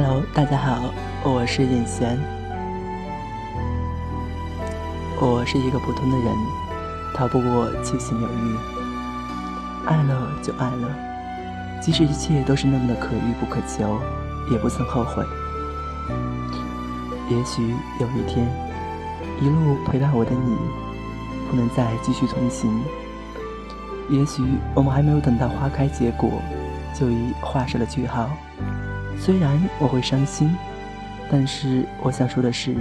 Hello，大家好，我是尹贤。我是一个普通的人，逃不过七情六欲。爱了就爱了，即使一切都是那么的可遇不可求，也不曾后悔。也许有一天，一路陪伴我的你，不能再继续同行。也许我们还没有等到花开结果，就已画上了句号。虽然我会伤心，但是我想说的是，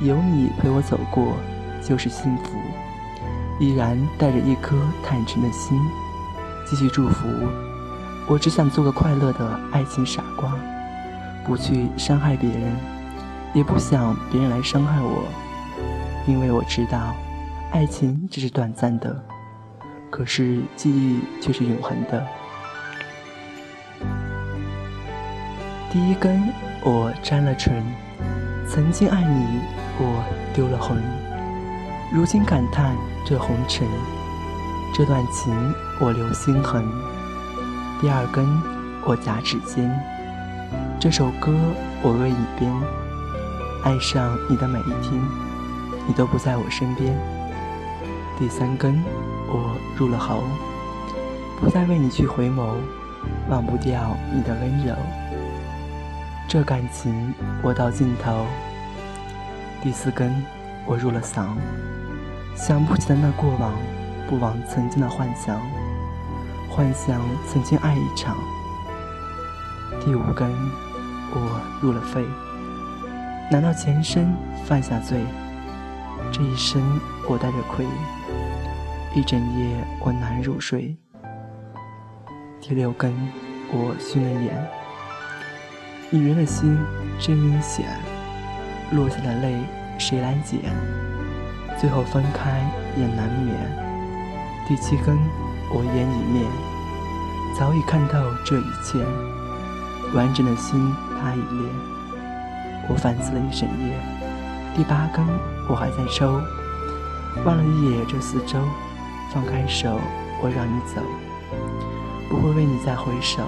有你陪我走过就是幸福。依然带着一颗坦诚的心，继续祝福。我只想做个快乐的爱情傻瓜，不去伤害别人，也不想别人来伤害我，因为我知道，爱情只是短暂的，可是记忆却是永恒的。第一根，我沾了唇。曾经爱你，我丢了魂。如今感叹这红尘，这段情我留心痕。第二根，我夹指尖。这首歌我为你编。爱上你的每一天，你都不在我身边。第三根，我入了喉。不再为你去回眸，忘不掉你的温柔。这感情我到尽头。第四根，我入了嗓。想不起的那过往，不枉曾经的幻想。幻想曾经爱一场。第五根，我入了肺。难道前生犯下罪？这一生我带着愧。一整夜我难入睡。第六根，我熏了眼。女人的心真阴险，落下的泪谁来捡？最后分开也难免。第七根，我眼已灭，早已看透这一切。完整的心它已裂，我反思了一整夜。第八根，我还在抽，望了一眼这四周，放开手，我让你走，不会为你再回首。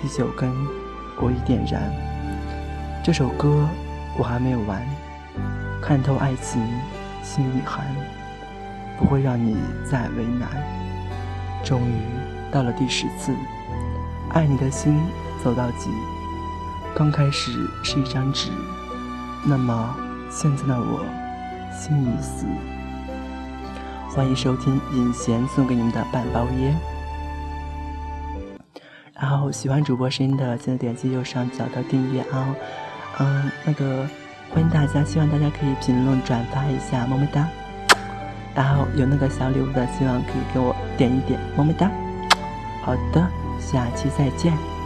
第九根。我已点燃这首歌，我还没有完。看透爱情，心已寒，不会让你再为难。终于到了第十次，爱你的心走到极。刚开始是一张纸，那么现在的我心已死。欢迎收听尹贤送给你们的半包烟。然后喜欢主播声音的，记得点击右上角的订阅啊，嗯，那个欢迎大家，希望大家可以评论转发一下，么么哒。然后有那个小礼物的，希望可以给我点一点，么么哒。好的，下期再见。